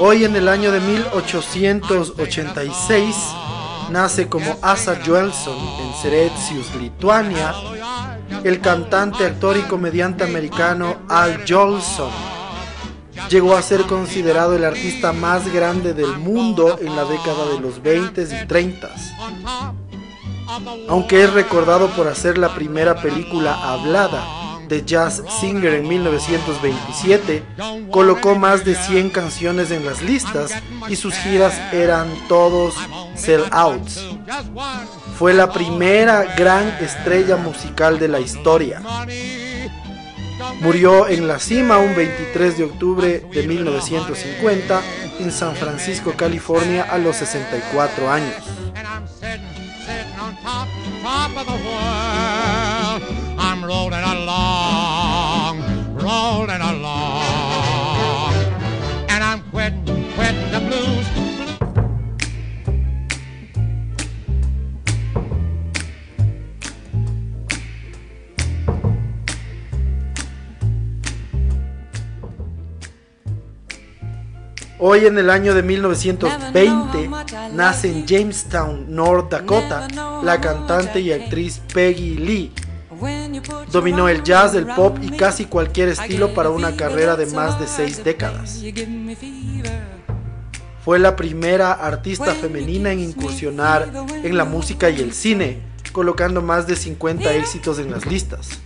Hoy en el año de 1886 nace como Asa Joelson en Cerezius, Lituania, el cantante, actor y comediante americano Al Jolson llegó a ser considerado el artista más grande del mundo en la década de los 20 y 30. Aunque es recordado por hacer la primera película hablada de Jazz Singer en 1927, colocó más de 100 canciones en las listas y sus giras eran todos sell-outs. Fue la primera gran estrella musical de la historia. Murió en la cima un 23 de octubre de 1950 en San Francisco, California, a los 64 años. Hoy en el año de 1920 nace en Jamestown, North Dakota, la cantante y actriz Peggy Lee. Dominó el jazz, el pop y casi cualquier estilo para una carrera de más de seis décadas. Fue la primera artista femenina en incursionar en la música y el cine, colocando más de 50 éxitos en las listas.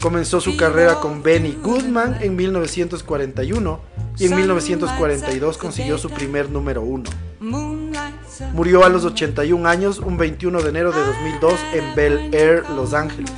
Comenzó su carrera con Benny Goodman en 1941 y en 1942 consiguió su primer número uno. Murió a los 81 años un 21 de enero de 2002 en Bel Air, Los Ángeles.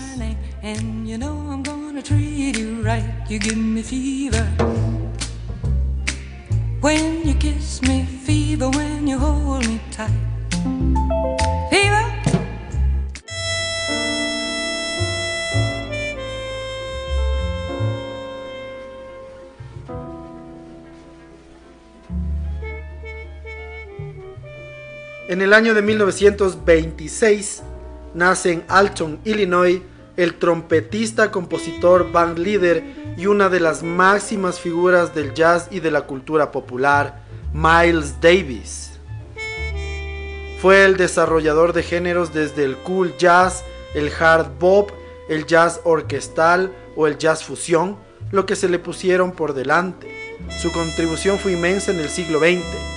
En el año de 1926 nace en Alton, Illinois, el trompetista, compositor, band líder y una de las máximas figuras del jazz y de la cultura popular, Miles Davis. Fue el desarrollador de géneros desde el cool jazz, el hard bop, el jazz orquestal o el jazz fusión, lo que se le pusieron por delante. Su contribución fue inmensa en el siglo XX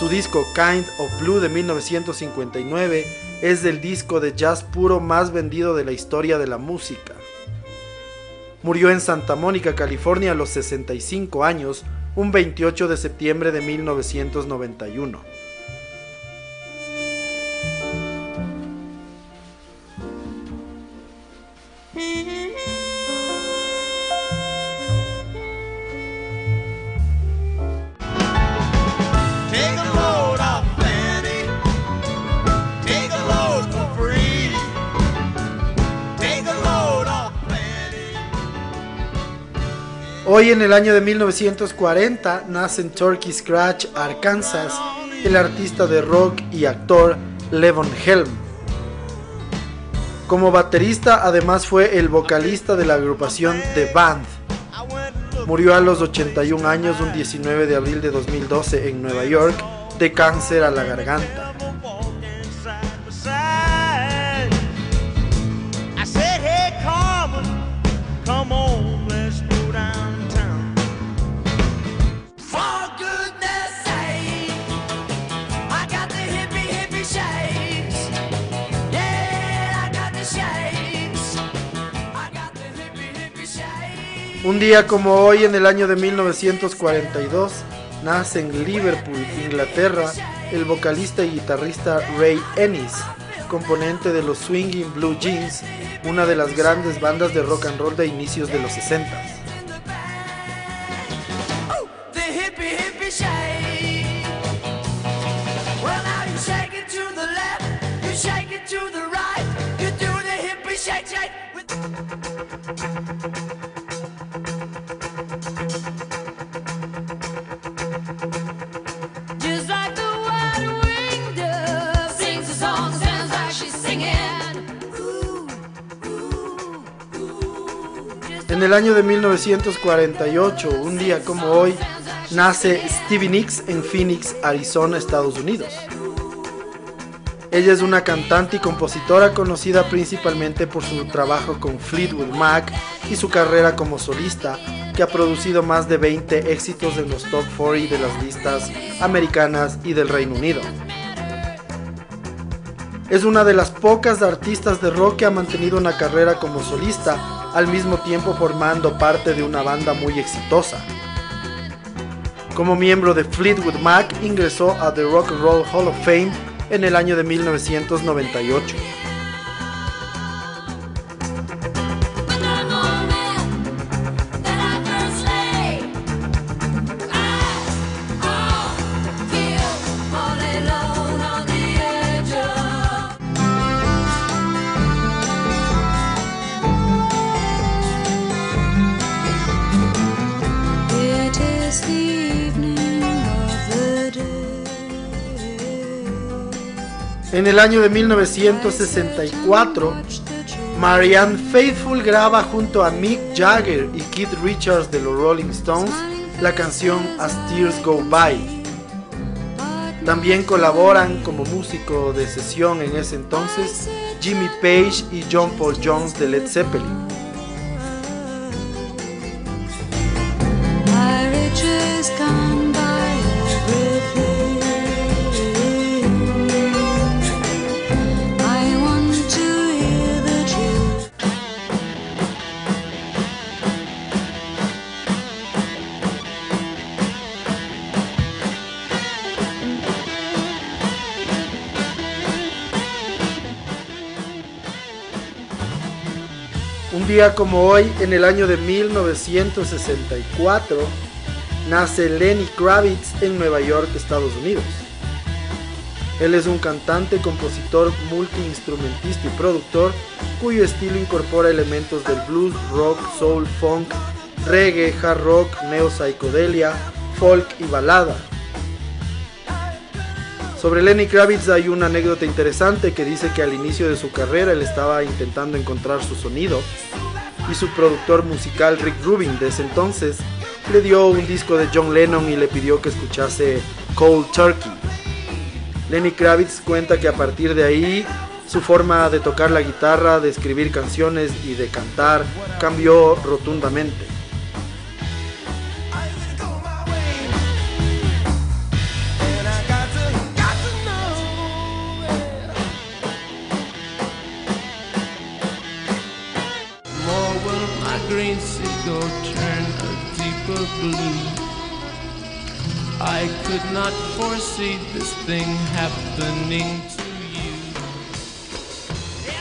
su disco Kind of Blue de 1959 es el disco de jazz puro más vendido de la historia de la música. Murió en Santa Mónica, California a los 65 años, un 28 de septiembre de 1991. Hoy en el año de 1940 nace en Turkey Scratch, Arkansas, el artista de rock y actor Levon Helm. Como baterista además fue el vocalista de la agrupación The Band. Murió a los 81 años un 19 de abril de 2012 en Nueva York de cáncer a la garganta. Un día como hoy, en el año de 1942, nace en Liverpool, Inglaterra, el vocalista y guitarrista Ray Ennis, componente de los Swinging Blue Jeans, una de las grandes bandas de rock and roll de inicios de los 60. En el año de 1948, un día como hoy, nace Stevie Nicks en Phoenix, Arizona, Estados Unidos. Ella es una cantante y compositora conocida principalmente por su trabajo con Fleetwood Mac y su carrera como solista, que ha producido más de 20 éxitos en los top 40 de las listas americanas y del Reino Unido. Es una de las pocas artistas de rock que ha mantenido una carrera como solista al mismo tiempo formando parte de una banda muy exitosa. Como miembro de Fleetwood Mac ingresó a The Rock and Roll Hall of Fame en el año de 1998. En el año de 1964, Marianne Faithfull graba junto a Mick Jagger y Keith Richards de los Rolling Stones la canción As Tears Go By. También colaboran como músico de sesión en ese entonces Jimmy Page y John Paul Jones de Led Zeppelin. Día como hoy, en el año de 1964, nace Lenny Kravitz en Nueva York, Estados Unidos. Él es un cantante, compositor, multiinstrumentista y productor cuyo estilo incorpora elementos del blues, rock, soul, funk, reggae, hard rock, neo psicodelia, folk y balada. Sobre Lenny Kravitz hay una anécdota interesante que dice que al inicio de su carrera él estaba intentando encontrar su sonido y su productor musical Rick Rubin de ese entonces le dio un disco de John Lennon y le pidió que escuchase Cold Turkey. Lenny Kravitz cuenta que a partir de ahí su forma de tocar la guitarra, de escribir canciones y de cantar cambió rotundamente.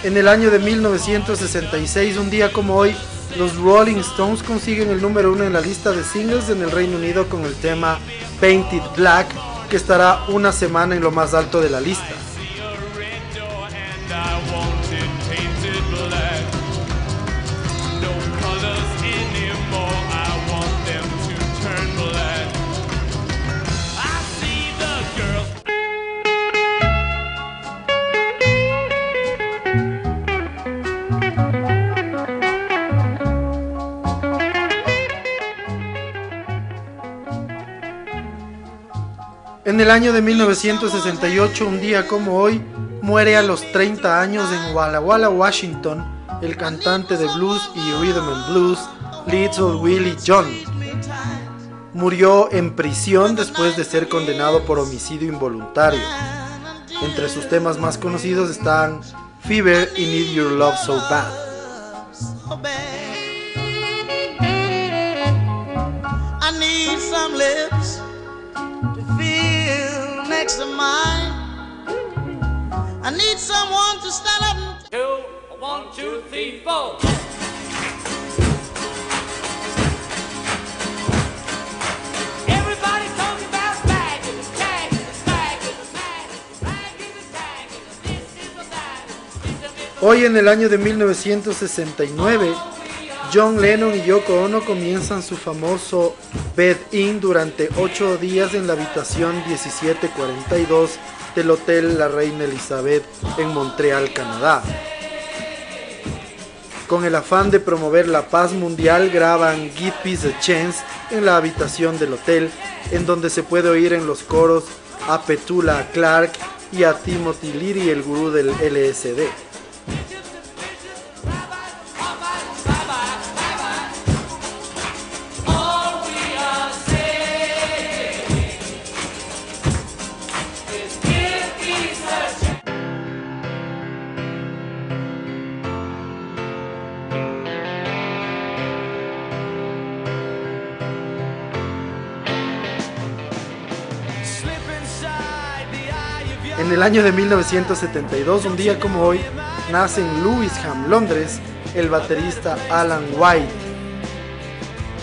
En el año de 1966, un día como hoy, los Rolling Stones consiguen el número uno en la lista de singles en el Reino Unido con el tema Painted Black, que estará una semana en lo más alto de la lista. El año de 1968, un día como hoy, muere a los 30 años en Walla Walla, Washington, el cantante de blues y rhythm and blues Little Willie John. Murió en prisión después de ser condenado por homicidio involuntario. Entre sus temas más conocidos están Fever y Need Your Love So Bad. I need someone to stand up. Two, one, two, three. Hoy en el año de 1969, John Lennon y Yoko Ono comienzan su famoso bed-in durante 8 días en la habitación 1742 del Hotel La Reina Elizabeth en Montreal, Canadá. Con el afán de promover la paz mundial graban Give Peace a Chance en la habitación del hotel, en donde se puede oír en los coros a Petula Clark y a Timothy Leary, el gurú del LSD. En el año de 1972, un día como hoy, nace en Lewisham, Londres, el baterista Alan White,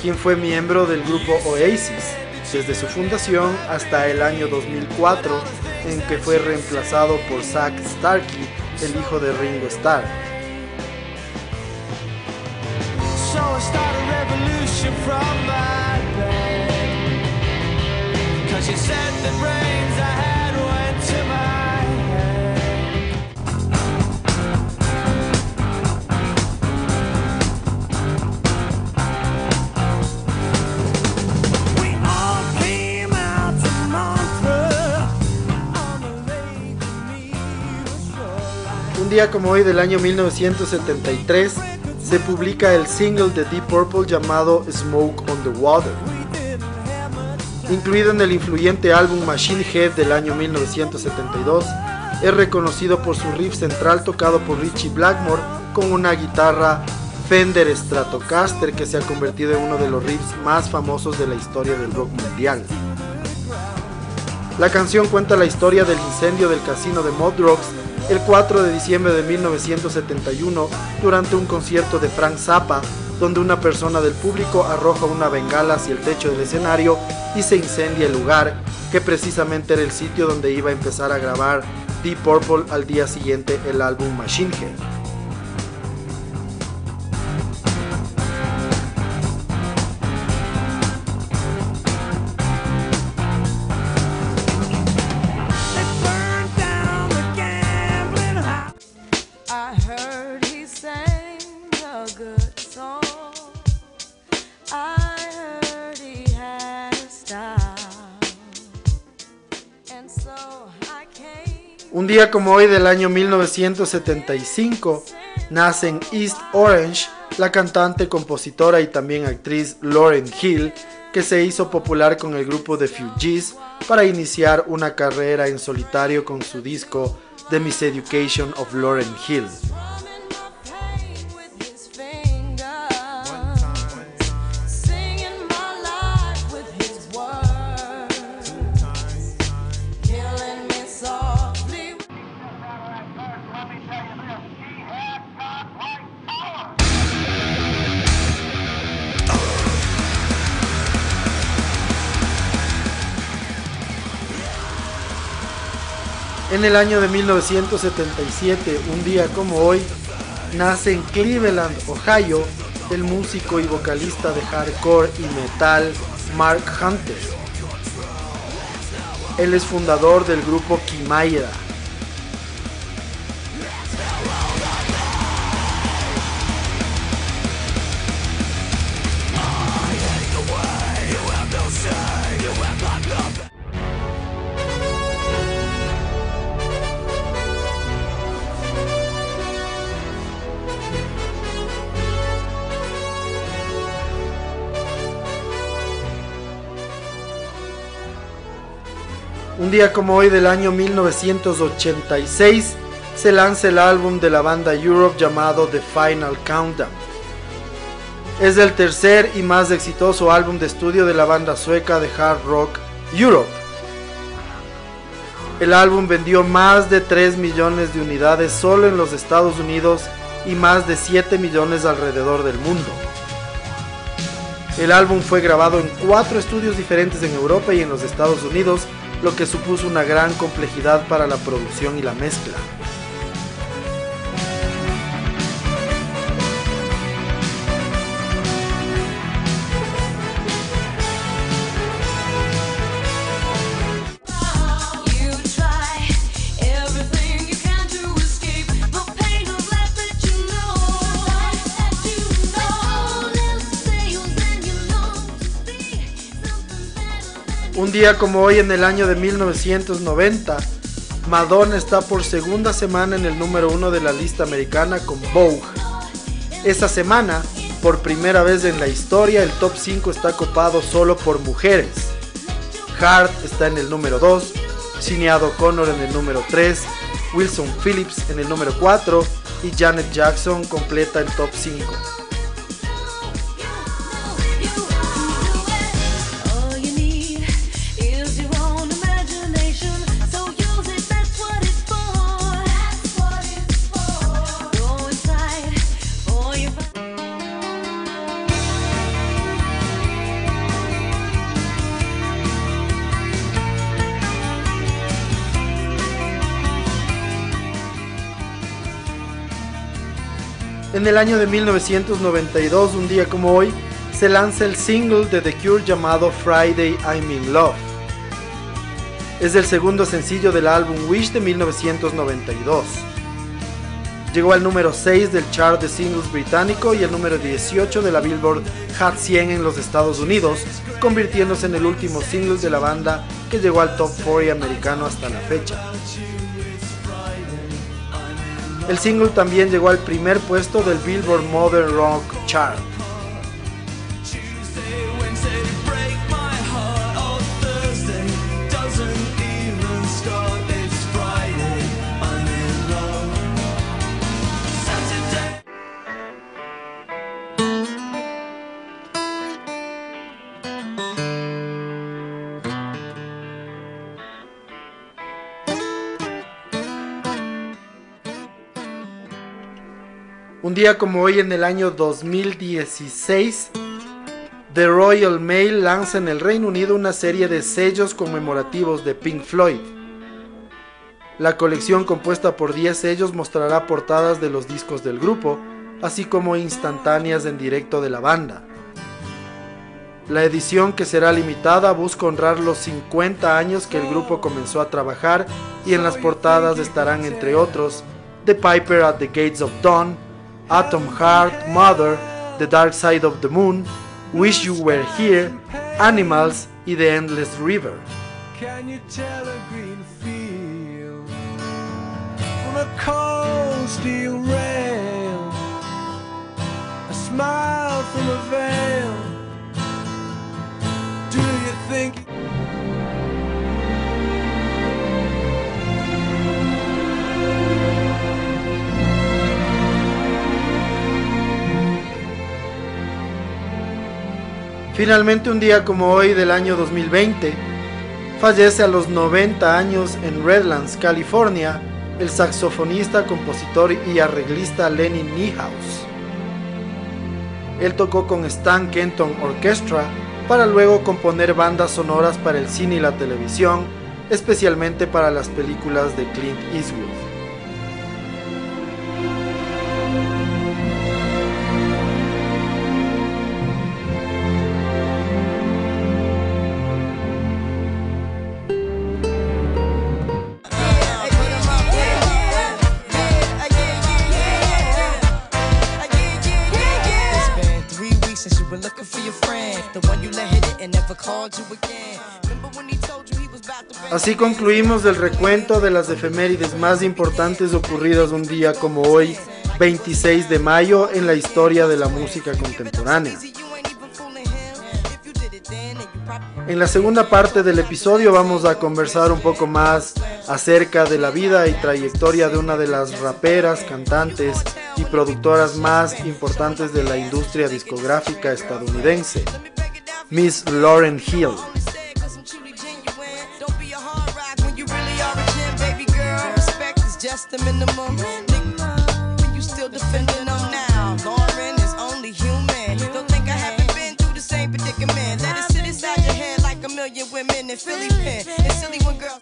quien fue miembro del grupo Oasis desde su fundación hasta el año 2004, en que fue reemplazado por Zach Starkey, el hijo de Ringo Starr. Día como hoy del año 1973 se publica el single de Deep Purple llamado Smoke on the Water. Incluido en el influyente álbum Machine Head del año 1972, es reconocido por su riff central tocado por Richie Blackmore con una guitarra Fender Stratocaster que se ha convertido en uno de los riffs más famosos de la historia del rock mundial. La canción cuenta la historia del incendio del casino de Mod Rocks el 4 de diciembre de 1971 durante un concierto de Frank Zappa, donde una persona del público arroja una bengala hacia el techo del escenario y se incendia el lugar, que precisamente era el sitio donde iba a empezar a grabar Deep Purple al día siguiente el álbum Machine Head. Como hoy del año 1975 nace en East Orange la cantante, compositora y también actriz Lauren Hill, que se hizo popular con el grupo The Fugees para iniciar una carrera en solitario con su disco The Miseducation of Lauren Hill. En el año de 1977, un día como hoy, nace en Cleveland, Ohio, el músico y vocalista de hardcore y metal Mark Hunter. Él es fundador del grupo Kimaira. Un día como hoy del año 1986 se lanza el álbum de la banda Europe llamado The Final Countdown. Es el tercer y más exitoso álbum de estudio de la banda sueca de hard rock Europe. El álbum vendió más de 3 millones de unidades solo en los Estados Unidos y más de 7 millones alrededor del mundo. El álbum fue grabado en cuatro estudios diferentes en Europa y en los Estados Unidos lo que supuso una gran complejidad para la producción y la mezcla. Día como hoy en el año de 1990, Madonna está por segunda semana en el número uno de la lista americana con Vogue. Esta semana, por primera vez en la historia, el top 5 está copado solo por mujeres. Hart está en el número 2, Sinead O'Connor en el número 3, Wilson Phillips en el número 4 y Janet Jackson completa el top 5. En el año de 1992, un día como hoy, se lanza el single de The Cure llamado Friday I'm in Love. Es el segundo sencillo del álbum Wish de 1992. Llegó al número 6 del chart de singles británico y el número 18 de la Billboard Hot 100 en los Estados Unidos, convirtiéndose en el último single de la banda que llegó al top 40 americano hasta la fecha. El single también llegó al primer puesto del Billboard Modern Rock Chart. Un día como hoy en el año 2016, The Royal Mail lanza en el Reino Unido una serie de sellos conmemorativos de Pink Floyd. La colección compuesta por 10 sellos mostrará portadas de los discos del grupo, así como instantáneas en directo de la banda. La edición que será limitada busca honrar los 50 años que el grupo comenzó a trabajar y en las portadas estarán entre otros The Piper at the Gates of Dawn, Atom Heart, Mother, The Dark Side of the Moon, Wish You Were Here, Animals y The Endless River. Can you tell a green field a cold steel Finalmente un día como hoy del año 2020, fallece a los 90 años en Redlands, California, el saxofonista, compositor y arreglista Lenny Niehaus. Él tocó con Stan Kenton Orchestra para luego componer bandas sonoras para el cine y la televisión, especialmente para las películas de Clint Eastwood. Así concluimos el recuento de las efemérides más importantes ocurridas un día como hoy, 26 de mayo, en la historia de la música contemporánea. En la segunda parte del episodio vamos a conversar un poco más acerca de la vida y trayectoria de una de las raperas, cantantes y productoras más importantes de la industria discográfica estadounidense, Miss Lauren Hill.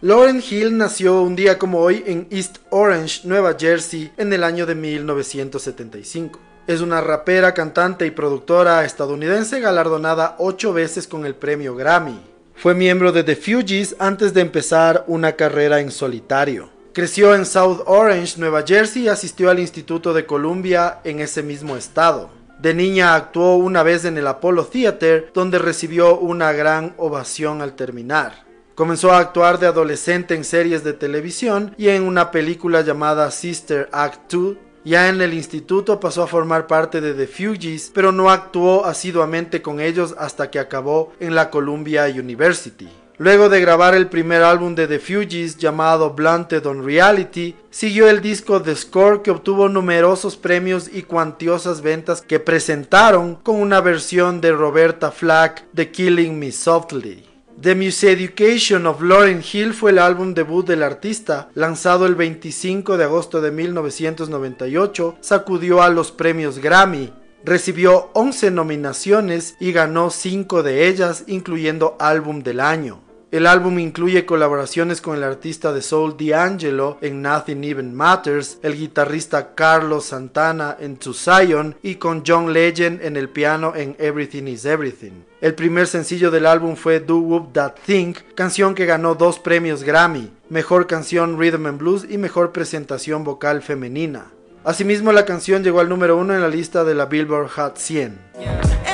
Lauren Hill nació un día como hoy en East Orange, Nueva Jersey, en el año de 1975. Es una rapera, cantante y productora estadounidense galardonada ocho veces con el premio Grammy. Fue miembro de The Fugees antes de empezar una carrera en solitario. Creció en South Orange, Nueva Jersey y asistió al Instituto de Columbia en ese mismo estado. De niña actuó una vez en el Apollo Theater, donde recibió una gran ovación al terminar. Comenzó a actuar de adolescente en series de televisión y en una película llamada Sister Act 2. Ya en el instituto pasó a formar parte de The Fugees, pero no actuó asiduamente con ellos hasta que acabó en la Columbia University. Luego de grabar el primer álbum de The Fugees llamado Blunted on Reality, siguió el disco The Score que obtuvo numerosos premios y cuantiosas ventas que presentaron con una versión de Roberta Flack de Killing Me Softly. The Education of Lauren Hill fue el álbum debut del artista, lanzado el 25 de agosto de 1998, sacudió a los premios Grammy, recibió 11 nominaciones y ganó 5 de ellas, incluyendo álbum del año. El álbum incluye colaboraciones con el artista de soul D'Angelo en Nothing Even Matters, el guitarrista Carlos Santana en To Zion y con John Legend en el piano en Everything Is Everything. El primer sencillo del álbum fue Do Whoop That Thing, canción que ganó dos premios Grammy, Mejor Canción Rhythm and Blues y Mejor Presentación Vocal Femenina. Asimismo, la canción llegó al número uno en la lista de la Billboard Hot 100.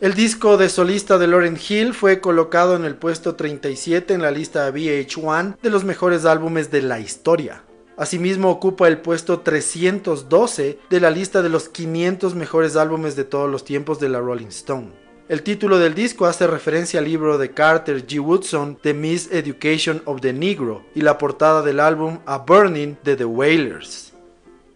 El disco de solista de Lauren Hill fue colocado en el puesto 37 en la lista VH1 de los mejores álbumes de la historia. Asimismo ocupa el puesto 312 de la lista de los 500 mejores álbumes de todos los tiempos de la Rolling Stone. El título del disco hace referencia al libro de Carter G. Woodson, The Education of the Negro, y la portada del álbum A Burning de The Wailers.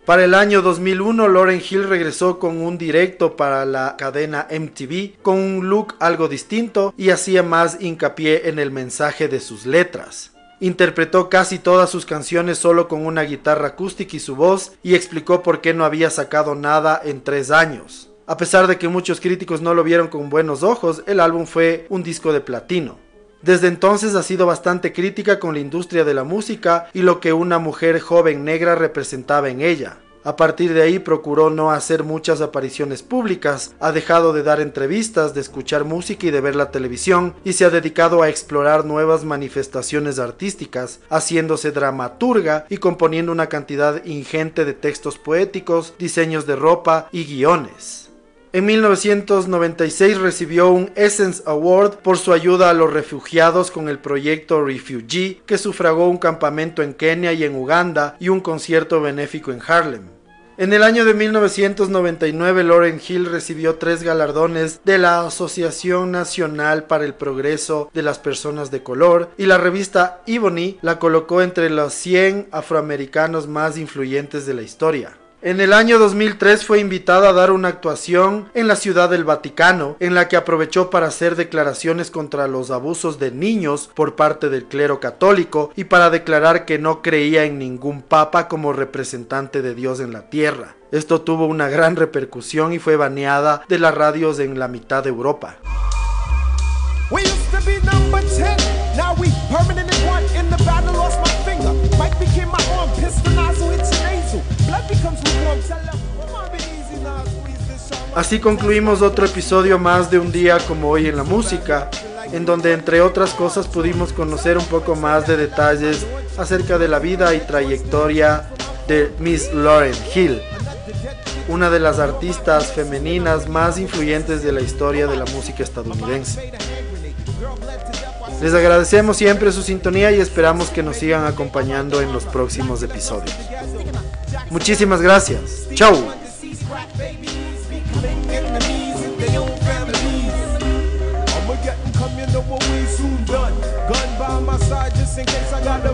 Para el año 2001, Lauren Hill regresó con un directo para la cadena MTV con un look algo distinto y hacía más hincapié en el mensaje de sus letras. Interpretó casi todas sus canciones solo con una guitarra acústica y su voz y explicó por qué no había sacado nada en tres años. A pesar de que muchos críticos no lo vieron con buenos ojos, el álbum fue un disco de platino. Desde entonces ha sido bastante crítica con la industria de la música y lo que una mujer joven negra representaba en ella. A partir de ahí procuró no hacer muchas apariciones públicas, ha dejado de dar entrevistas, de escuchar música y de ver la televisión, y se ha dedicado a explorar nuevas manifestaciones artísticas, haciéndose dramaturga y componiendo una cantidad ingente de textos poéticos, diseños de ropa y guiones. En 1996 recibió un Essence Award por su ayuda a los refugiados con el proyecto Refugee, que sufragó un campamento en Kenia y en Uganda y un concierto benéfico en Harlem. En el año de 1999, Lauren Hill recibió tres galardones de la Asociación Nacional para el Progreso de las Personas de Color y la revista Ebony la colocó entre los 100 afroamericanos más influyentes de la historia. En el año 2003 fue invitada a dar una actuación en la Ciudad del Vaticano, en la que aprovechó para hacer declaraciones contra los abusos de niños por parte del clero católico y para declarar que no creía en ningún papa como representante de Dios en la tierra. Esto tuvo una gran repercusión y fue baneada de las radios en la mitad de Europa. Así concluimos otro episodio más de un día como hoy en la música, en donde entre otras cosas pudimos conocer un poco más de detalles acerca de la vida y trayectoria de Miss Lauren Hill, una de las artistas femeninas más influyentes de la historia de la música estadounidense. Les agradecemos siempre su sintonía y esperamos que nos sigan acompañando en los próximos episodios. Muchísimas gracias. Chau. In case I got to run. A boy on the